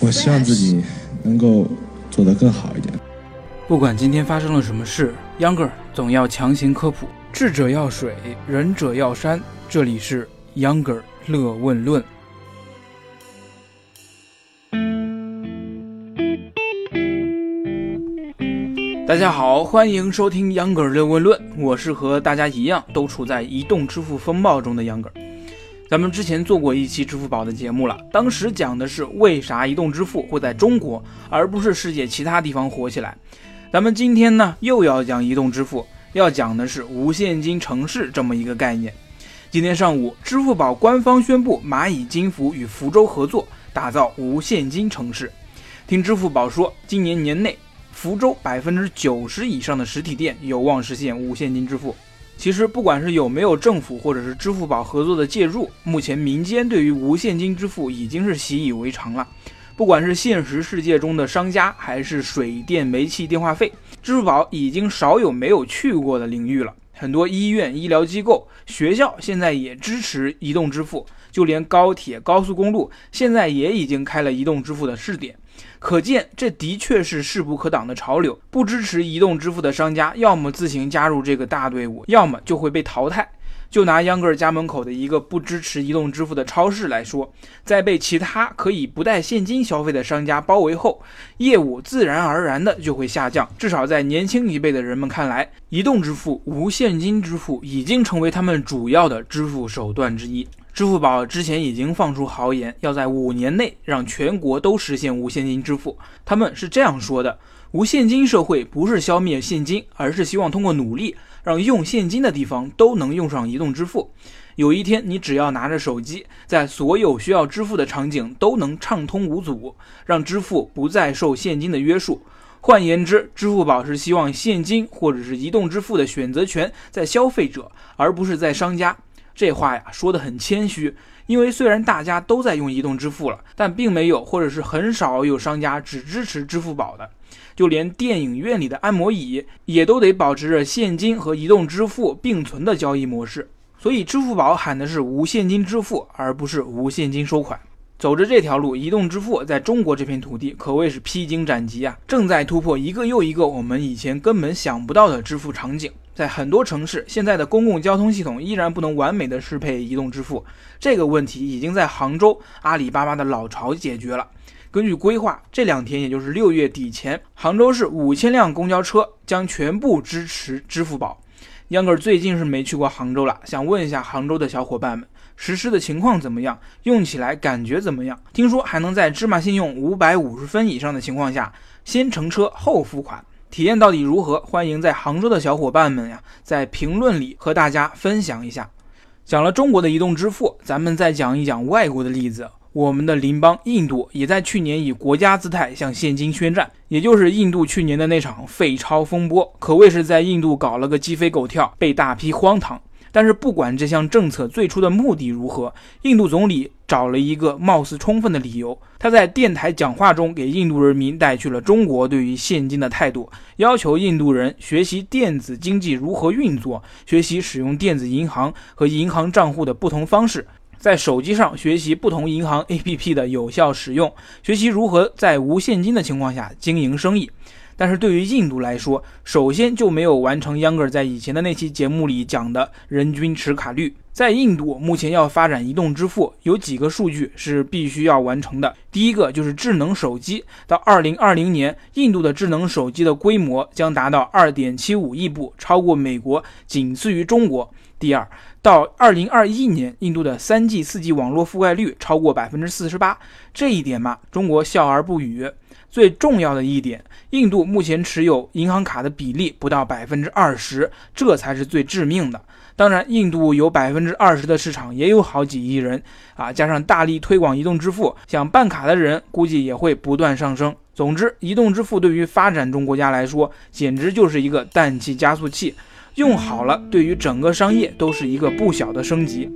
我希望自己能够做得更好一点。不管今天发生了什么事，Younger 总要强行科普。智者要水，仁者要山。这里是 Younger 乐问论。大家好，欢迎收听 Younger 乐问论。我是和大家一样都处在移动支付风暴中的 Younger。咱们之前做过一期支付宝的节目了，当时讲的是为啥移动支付会在中国而不是世界其他地方火起来。咱们今天呢又要讲移动支付，要讲的是无现金城市这么一个概念。今天上午，支付宝官方宣布蚂蚁金服与福州合作，打造无现金城市。听支付宝说，今年年内。福州百分之九十以上的实体店有望实现无现金支付。其实，不管是有没有政府或者是支付宝合作的介入，目前民间对于无现金支付已经是习以为常了。不管是现实世界中的商家，还是水电煤气电话费，支付宝已经少有没有去过的领域了。很多医院、医疗机构、学校现在也支持移动支付，就连高铁、高速公路现在也已经开了移动支付的试点。可见，这的确是势不可挡的潮流。不支持移动支付的商家，要么自行加入这个大队伍，要么就会被淘汰。就拿秧歌儿家门口的一个不支持移动支付的超市来说，在被其他可以不带现金消费的商家包围后，业务自然而然的就会下降。至少在年轻一辈的人们看来，移动支付、无现金支付已经成为他们主要的支付手段之一。支付宝之前已经放出豪言，要在五年内让全国都实现无现金支付。他们是这样说的：“无现金社会不是消灭现金，而是希望通过努力，让用现金的地方都能用上移动支付。有一天，你只要拿着手机，在所有需要支付的场景都能畅通无阻，让支付不再受现金的约束。换言之，支付宝是希望现金或者是移动支付的选择权在消费者，而不是在商家。”这话呀说得很谦虚，因为虽然大家都在用移动支付了，但并没有或者是很少有商家只支持支付宝的，就连电影院里的按摩椅也都得保持着现金和移动支付并存的交易模式。所以支付宝喊的是无现金支付，而不是无现金收款。走着这条路，移动支付在中国这片土地可谓是披荆斩棘啊，正在突破一个又一个我们以前根本想不到的支付场景。在很多城市，现在的公共交通系统依然不能完美的适配移动支付，这个问题已经在杭州阿里巴巴的老巢解决了。根据规划，这两天也就是六月底前，杭州市五千辆公交车将全部支持支付宝。秧歌最近是没去过杭州了，想问一下杭州的小伙伴们，实施的情况怎么样？用起来感觉怎么样？听说还能在芝麻信用五百五十分以上的情况下，先乘车后付款。体验到底如何？欢迎在杭州的小伙伴们呀，在评论里和大家分享一下。讲了中国的移动支付，咱们再讲一讲外国的例子。我们的邻邦印度也在去年以国家姿态向现金宣战，也就是印度去年的那场废钞风波，可谓是在印度搞了个鸡飞狗跳，被大批荒唐。但是不管这项政策最初的目的如何，印度总理找了一个貌似充分的理由。他在电台讲话中给印度人民带去了中国对于现金的态度，要求印度人学习电子经济如何运作，学习使用电子银行和银行账户的不同方式，在手机上学习不同银行 APP 的有效使用，学习如何在无现金的情况下经营生意。但是对于印度来说，首先就没有完成秧歌在以前的那期节目里讲的人均持卡率。在印度，目前要发展移动支付，有几个数据是必须要完成的。第一个就是智能手机，到二零二零年，印度的智能手机的规模将达到二点七五亿部，超过美国，仅次于中国。第二，到二零二一年，印度的三 G、四 G 网络覆盖率超过百分之四十八，这一点嘛，中国笑而不语。最重要的一点，印度目前持有银行卡的比例不到百分之二十，这才是最致命的。当然，印度有百分之二十的市场，也有好几亿人啊，加上大力推广移动支付，想办卡的人估计也会不断上升。总之，移动支付对于发展中国家来说，简直就是一个氮气加速器。用好了，对于整个商业都是一个不小的升级。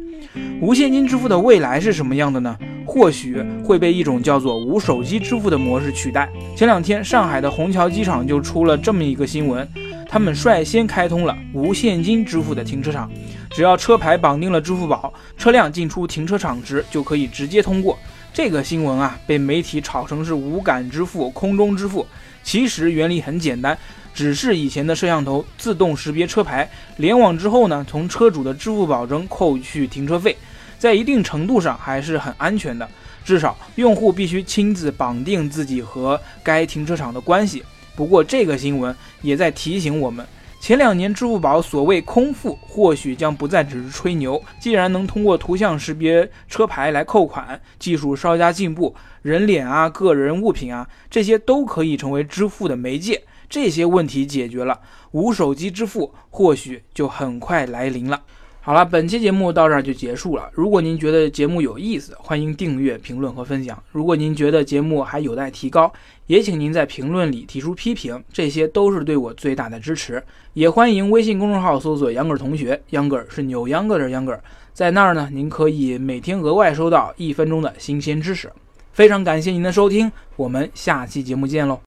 无现金支付的未来是什么样的呢？或许会被一种叫做无手机支付的模式取代。前两天，上海的虹桥机场就出了这么一个新闻。他们率先开通了无现金支付的停车场，只要车牌绑定了支付宝，车辆进出停车场时就可以直接通过。这个新闻啊，被媒体炒成是无感支付、空中支付。其实原理很简单，只是以前的摄像头自动识别车牌，联网之后呢，从车主的支付宝中扣去停车费，在一定程度上还是很安全的。至少用户必须亲自绑定自己和该停车场的关系。不过这个新闻也在提醒我们。前两年，支付宝所谓空付，或许将不再只是吹牛。既然能通过图像识别车牌来扣款，技术稍加进步，人脸啊、个人物品啊，这些都可以成为支付的媒介。这些问题解决了，无手机支付或许就很快来临了。好了，本期节目到这儿就结束了。如果您觉得节目有意思，欢迎订阅、评论和分享。如果您觉得节目还有待提高，也请您在评论里提出批评，这些都是对我最大的支持。也欢迎微信公众号搜索“秧歌同学”，秧歌是扭秧歌的秧歌，在那儿呢，您可以每天额外收到一分钟的新鲜知识。非常感谢您的收听，我们下期节目见喽。